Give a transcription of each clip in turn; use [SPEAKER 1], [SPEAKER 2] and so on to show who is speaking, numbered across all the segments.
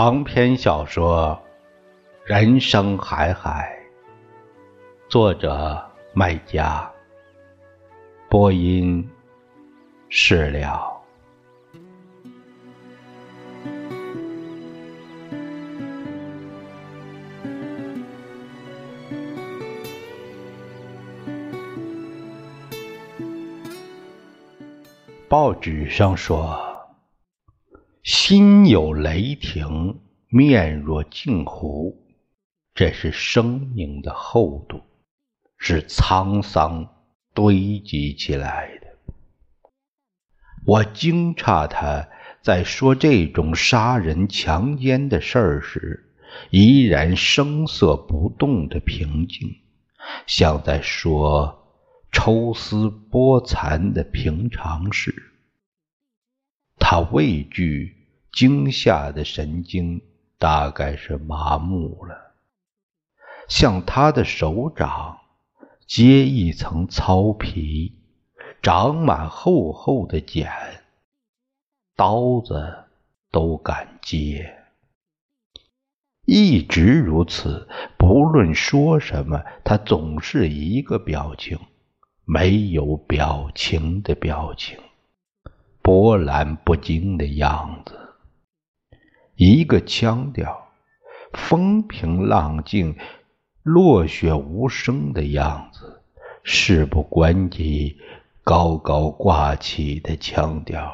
[SPEAKER 1] 长篇小说《人生海海》，作者麦家，播音释了。报纸上说。心有雷霆，面若镜湖，这是生命的厚度，是沧桑堆积起来的。我惊诧他在说这种杀人强奸的事儿时，依然声色不动的平静，像在说抽丝剥蚕的平常事。他畏惧。惊吓的神经大概是麻木了，像他的手掌结一层糙皮，长满厚厚的茧，刀子都敢接。一直如此，不论说什么，他总是一个表情，没有表情的表情，波澜不惊的样子。一个腔调，风平浪静、落雪无声的样子，事不关己、高高挂起的腔调，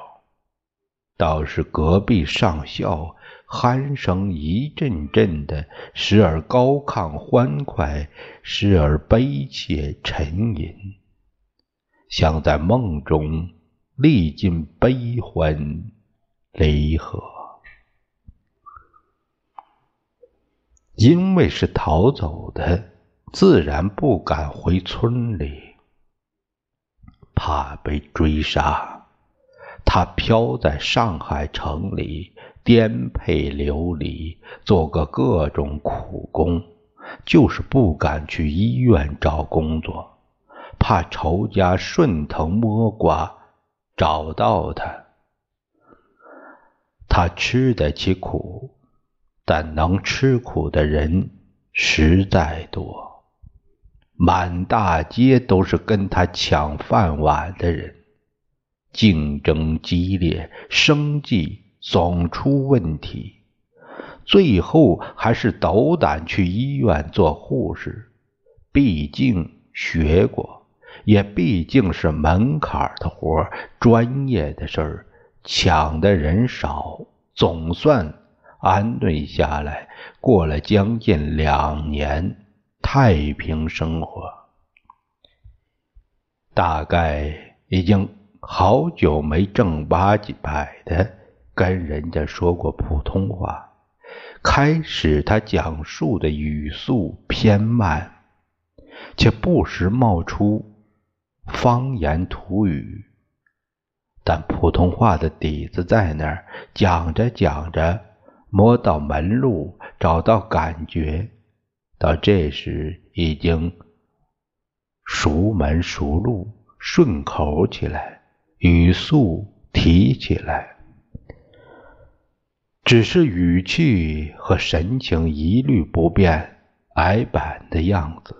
[SPEAKER 1] 倒是隔壁上校鼾声一阵阵的，时而高亢欢快，时而悲切沉吟，像在梦中历尽悲欢离合。因为是逃走的，自然不敢回村里，怕被追杀。他飘在上海城里，颠沛流离，做个各种苦工，就是不敢去医院找工作，怕仇家顺藤摸瓜找到他。他吃得起苦。但能吃苦的人实在多，满大街都是跟他抢饭碗的人，竞争激烈，生计总出问题，最后还是斗胆去医院做护士，毕竟学过，也毕竟是门槛的活专业的事儿，抢的人少，总算。安顿下来，过了将近两年太平生活。大概已经好久没正八经百的跟人家说过普通话。开始他讲述的语速偏慢，且不时冒出方言土语，但普通话的底子在那儿，讲着讲着。摸到门路，找到感觉，到这时已经熟门熟路，顺口起来，语速提起来，只是语气和神情一律不变，矮板的样子，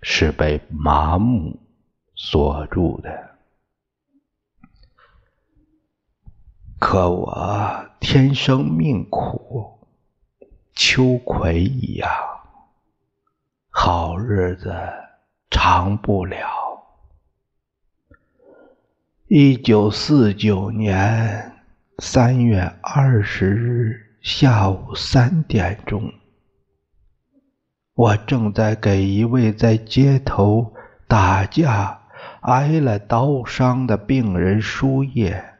[SPEAKER 1] 是被麻木锁住的。可我天生命苦，秋葵一样，好日子长不了。一九四九年三月二十日下午三点钟，我正在给一位在街头打架、挨了刀伤的病人输液。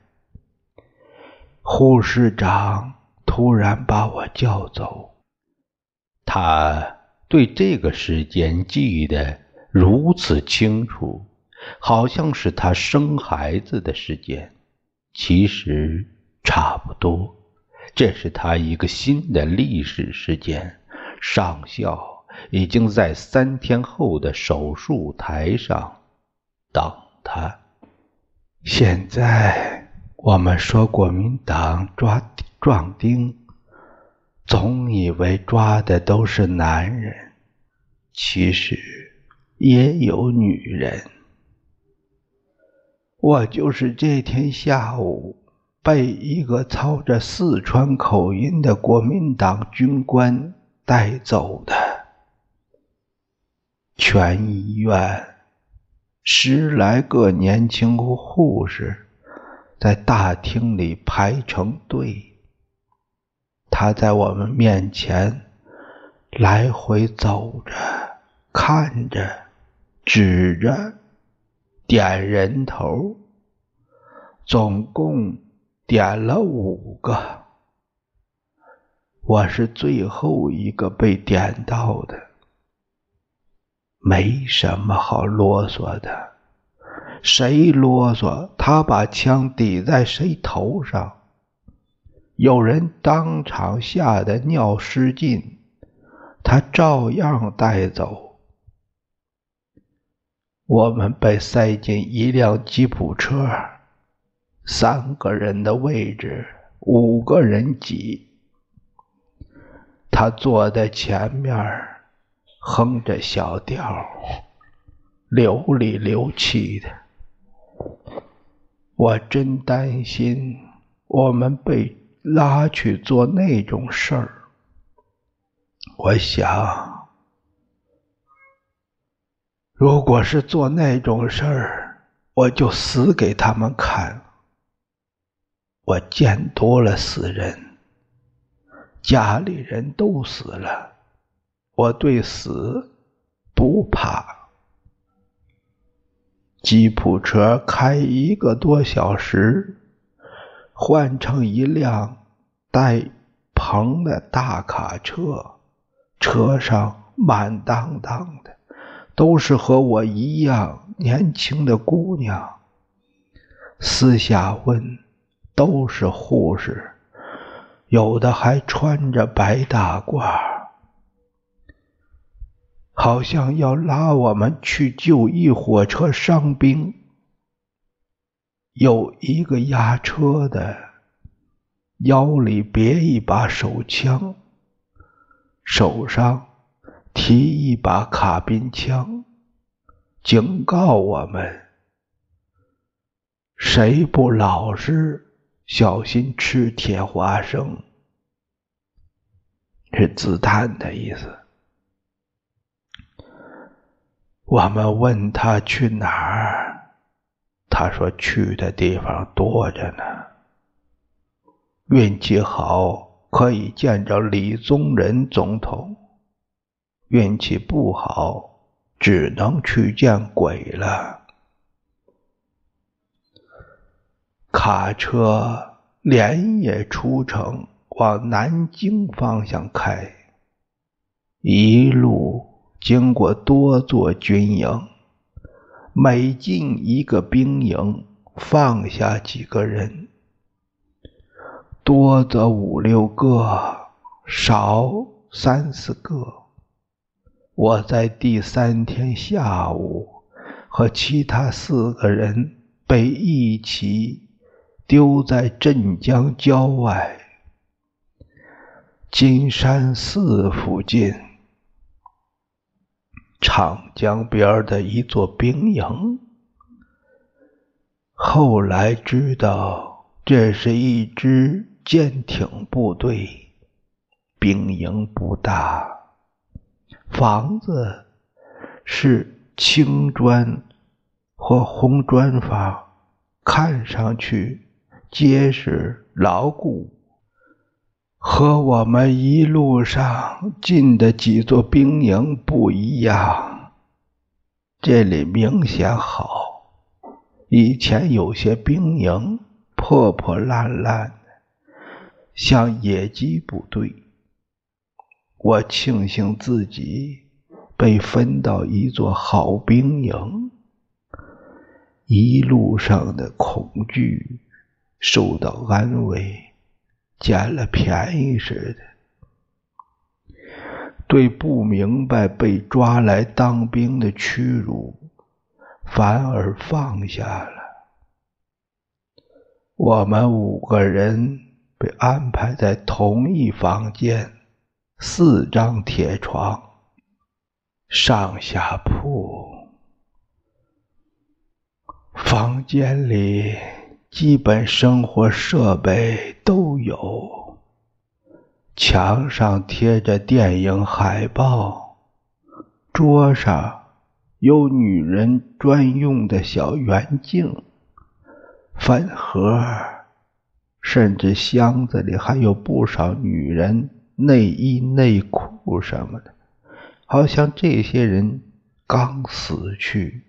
[SPEAKER 1] 护士长突然把我叫走，他对这个时间记得如此清楚，好像是他生孩子的时间。其实差不多，这是他一个新的历史事件。上校已经在三天后的手术台上等他。现在。我们说国民党抓壮丁，总以为抓的都是男人，其实也有女人。我就是这天下午被一个操着四川口音的国民党军官带走的。全医院十来个年轻护士在大厅里排成队。他在我们面前来回走着，看着，指着，点人头，总共点了五个。我是最后一个被点到的，没什么好啰嗦的，谁啰嗦，他把枪抵在谁头上。有人当场吓得尿失禁，他照样带走。我们被塞进一辆吉普车，三个人的位置，五个人挤。他坐在前面，哼着小调，流里流气的。我真担心我们被。拉去做那种事儿，我想，如果是做那种事儿，我就死给他们看。我见多了死人，家里人都死了，我对死不怕。吉普车开一个多小时。换成一辆带棚的大卡车，车上满当当的，都是和我一样年轻的姑娘。私下问，都是护士，有的还穿着白大褂，好像要拉我们去救一火车伤兵。有一个押车的，腰里别一把手枪，手上提一把卡宾枪，警告我们：谁不老实，小心吃铁花生。是自弹的意思。我们问他去哪儿。他说：“去的地方多着呢，运气好可以见着李宗仁总统，运气不好只能去见鬼了。”卡车连夜出城，往南京方向开，一路经过多座军营。每进一个兵营，放下几个人，多则五六个，少三四个。我在第三天下午和其他四个人被一起丢在镇江郊外金山寺附近。长江边的一座兵营，后来知道这是一支舰艇部队。兵营不大，房子是青砖或红砖房，看上去结实牢固。和我们一路上进的几座兵营不一样，这里明显好。以前有些兵营破破烂烂的，像野鸡部队。我庆幸自己被分到一座好兵营，一路上的恐惧受到安慰。捡了便宜似的，对不明白被抓来当兵的屈辱，反而放下了。我们五个人被安排在同一房间。四张铁床，上下铺，房间里基本生活设备都有，墙上贴着电影海报，桌上有女人专用的小圆镜、饭盒，甚至箱子里还有不少女人。内衣、内裤什么的，好像这些人刚死去，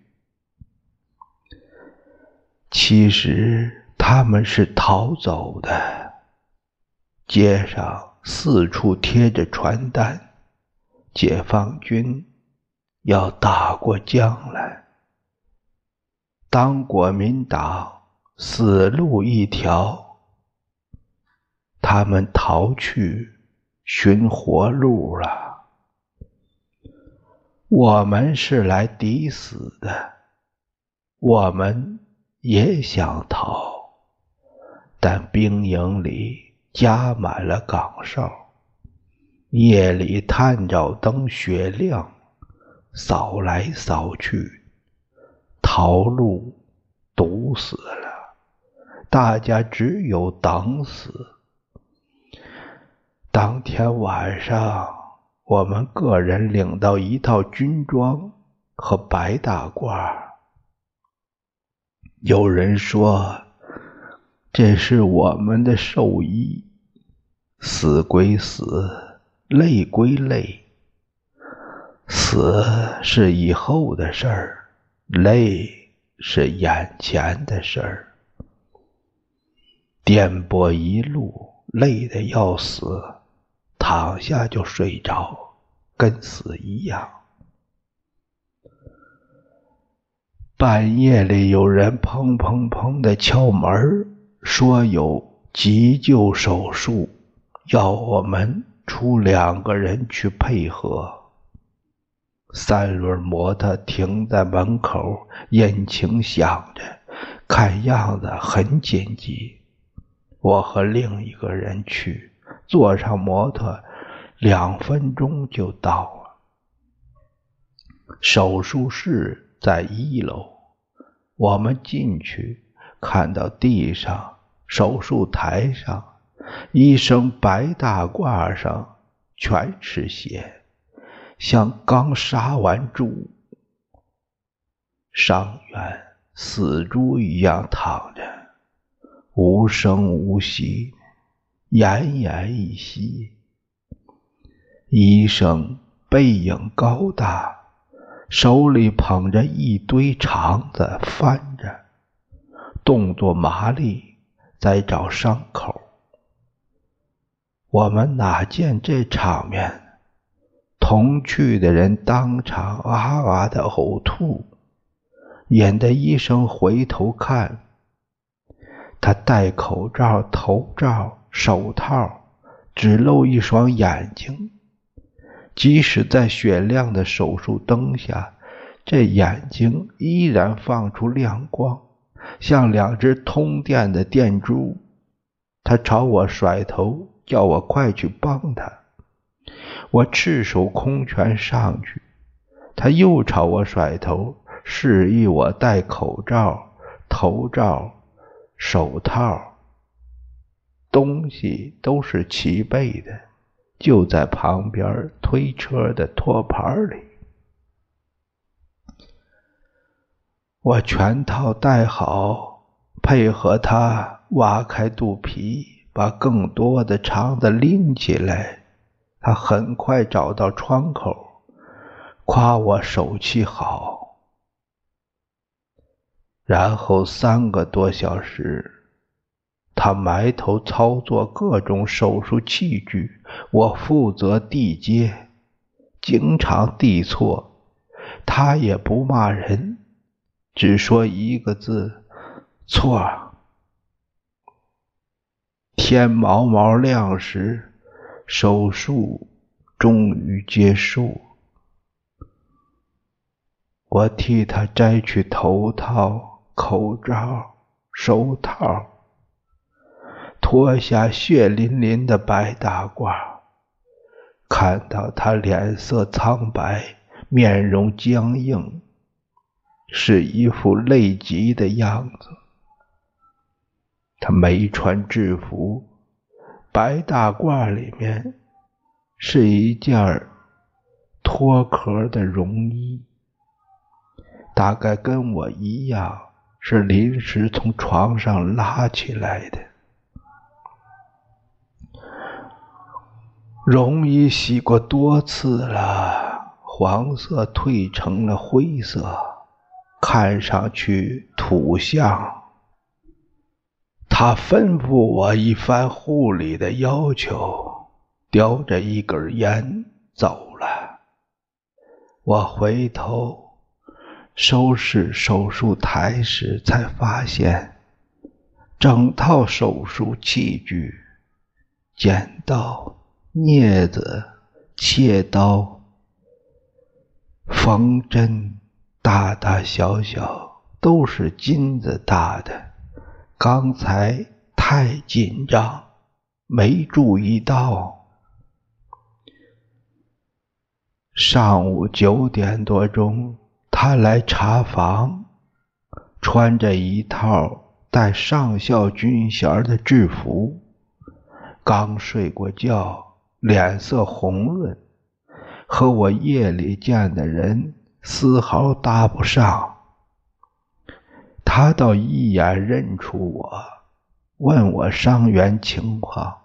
[SPEAKER 1] 其实他们是逃走的。街上四处贴着传单，解放军要打过江来，当国民党死路一条，他们逃去。寻活路了，我们是来抵死的，我们也想逃，但兵营里加满了岗哨，夜里探照灯雪亮，扫来扫去，逃路堵死了，大家只有等死。当天晚上，我们个人领到一套军装和白大褂。有人说这是我们的寿衣。死归死，累归累。死是以后的事儿，累是眼前的事儿。颠簸一路，累得要死。躺下就睡着，跟死一样。半夜里有人砰砰砰的敲门，说有急救手术，要我们出两个人去配合。三轮摩托停在门口，引擎响着，看样子很紧急。我和另一个人去。坐上摩托，两分钟就到了。手术室在一楼，我们进去，看到地上、手术台上、医生白大褂上全是血，像刚杀完猪。伤员死猪一样躺着，无声无息。奄奄一息。医生背影高大，手里捧着一堆肠子翻着，动作麻利，在找伤口。我们哪见这场面？同去的人当场哇哇的呕吐，引得医生回头看。他戴口罩、头罩。手套只露一双眼睛，即使在雪亮的手术灯下，这眼睛依然放出亮光，像两只通电的电珠。他朝我甩头，叫我快去帮他。我赤手空拳上去，他又朝我甩头，示意我戴口罩、头罩、手套。东西都是齐备的，就在旁边推车的托盘里。我全套带好，配合他挖开肚皮，把更多的肠子拎起来。他很快找到窗口，夸我手气好。然后三个多小时。他埋头操作各种手术器具，我负责递接，经常递错，他也不骂人，只说一个字：错。天毛毛亮时，手术终于结束，我替他摘去头套、口罩、手套。脱下血淋淋的白大褂，看到他脸色苍白，面容僵硬，是一副累极的样子。他没穿制服，白大褂里面是一件脱壳的绒衣，大概跟我一样，是临时从床上拉起来的。绒衣洗过多次了，黄色褪成了灰色，看上去土象。他吩咐我一番护理的要求，叼着一根烟走了。我回头收拾手术台时，才发现整套手术器具、剪刀。镊子、切刀、缝针，大大小小都是金子大的。刚才太紧张，没注意到。上午九点多钟，他来查房，穿着一套带上校军衔的制服，刚睡过觉。脸色红润，和我夜里见的人丝毫搭不上。他倒一眼认出我，问我伤员情况，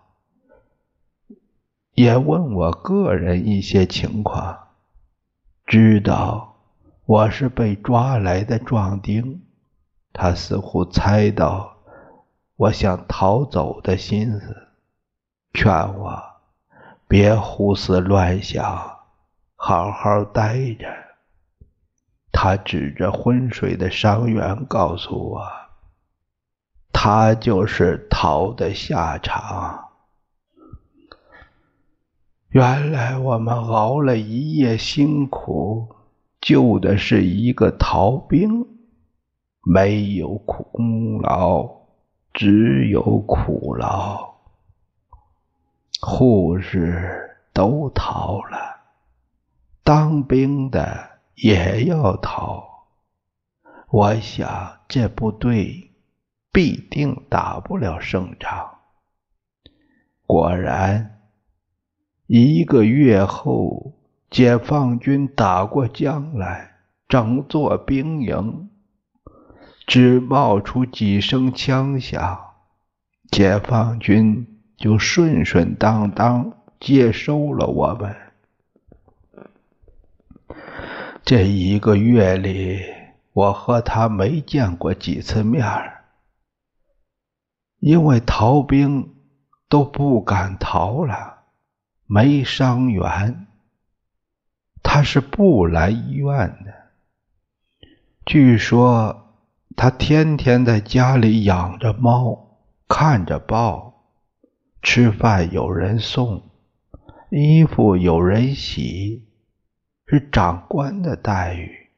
[SPEAKER 1] 也问我个人一些情况，知道我是被抓来的壮丁。他似乎猜到我想逃走的心思，劝我。别胡思乱想，好好待着。他指着昏睡的伤员告诉我：“他就是逃的下场。”原来我们熬了一夜辛苦，救的是一个逃兵，没有功劳，只有苦劳。护士都逃了，当兵的也要逃。我想这部队必定打不了胜仗。果然，一个月后，解放军打过江来，整座兵营只冒出几声枪响，解放军。就顺顺当当接收了我们。这一个月里，我和他没见过几次面，因为逃兵都不敢逃了，没伤员。他是不来医院的，据说他天天在家里养着猫，看着报。吃饭有人送，衣服有人洗，是长官的待遇。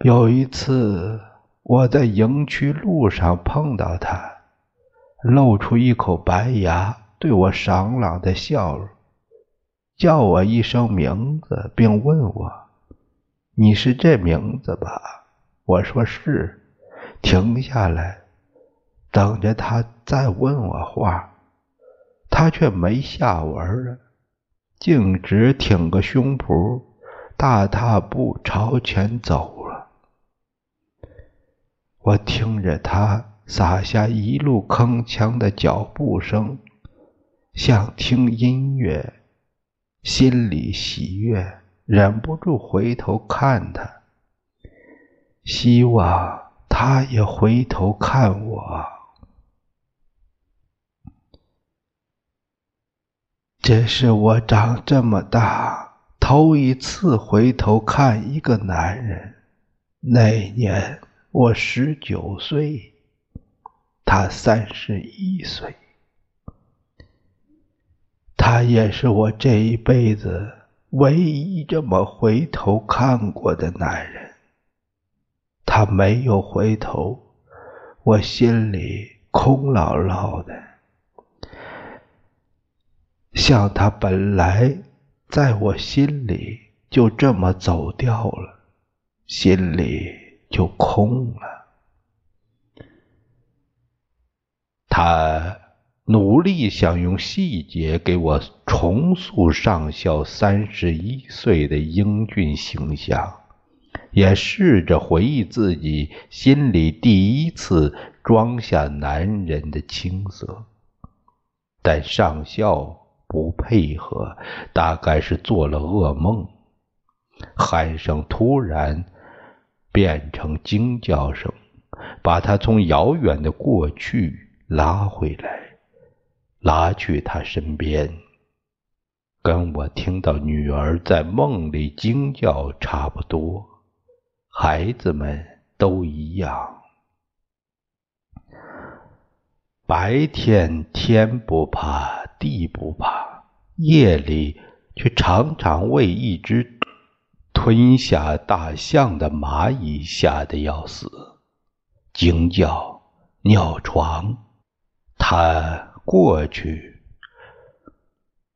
[SPEAKER 1] 有一次，我在营区路上碰到他，露出一口白牙，对我爽朗的笑容，叫我一声名字，并问我：“你是这名字吧？”我说是，停下来。等着他再问我话，他却没下文了，径直挺个胸脯，大踏步朝前走了。我听着他撒下一路铿锵的脚步声，像听音乐，心里喜悦，忍不住回头看他，希望他也回头看我。这是我长这么大头一次回头看一个男人。那年我十九岁，他三十一岁。他也是我这一辈子唯一这么回头看过的男人。他没有回头，我心里空落落的。像他本来在我心里就这么走掉了，心里就空了。他努力想用细节给我重塑上校三十一岁的英俊形象，也试着回忆自己心里第一次装下男人的青涩，但上校不配合，大概是做了噩梦。鼾声突然变成惊叫声，把他从遥远的过去。拉回来，拉去他身边，跟我听到女儿在梦里惊叫差不多。孩子们都一样，白天天不怕地不怕，夜里却常常为一只吞下大象的蚂蚁吓得要死，惊叫、尿床。他过去，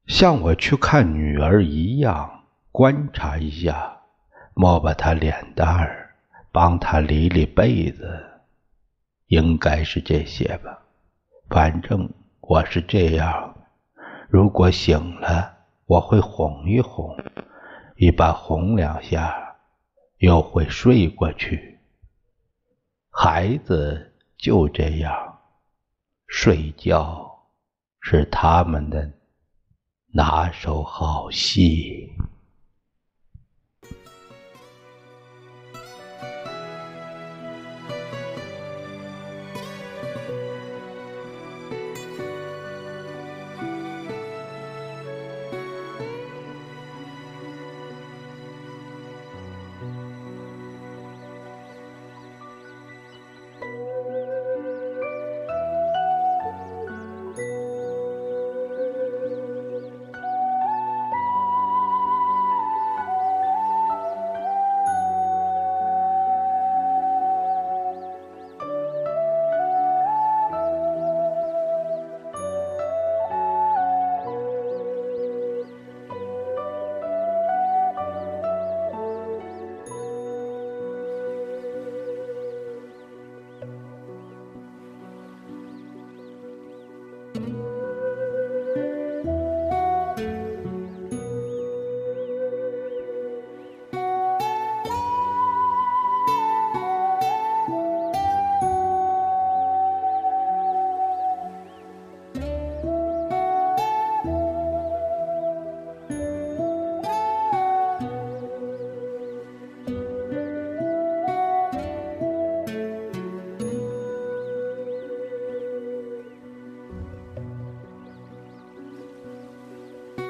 [SPEAKER 1] 像我去看女儿一样观察一下，摸摸她脸蛋儿，帮她理理被子，应该是这些吧。反正我是这样，如果醒了，我会哄一哄，一般哄两下，又会睡过去。孩子就这样。睡觉是他们的拿手好戏。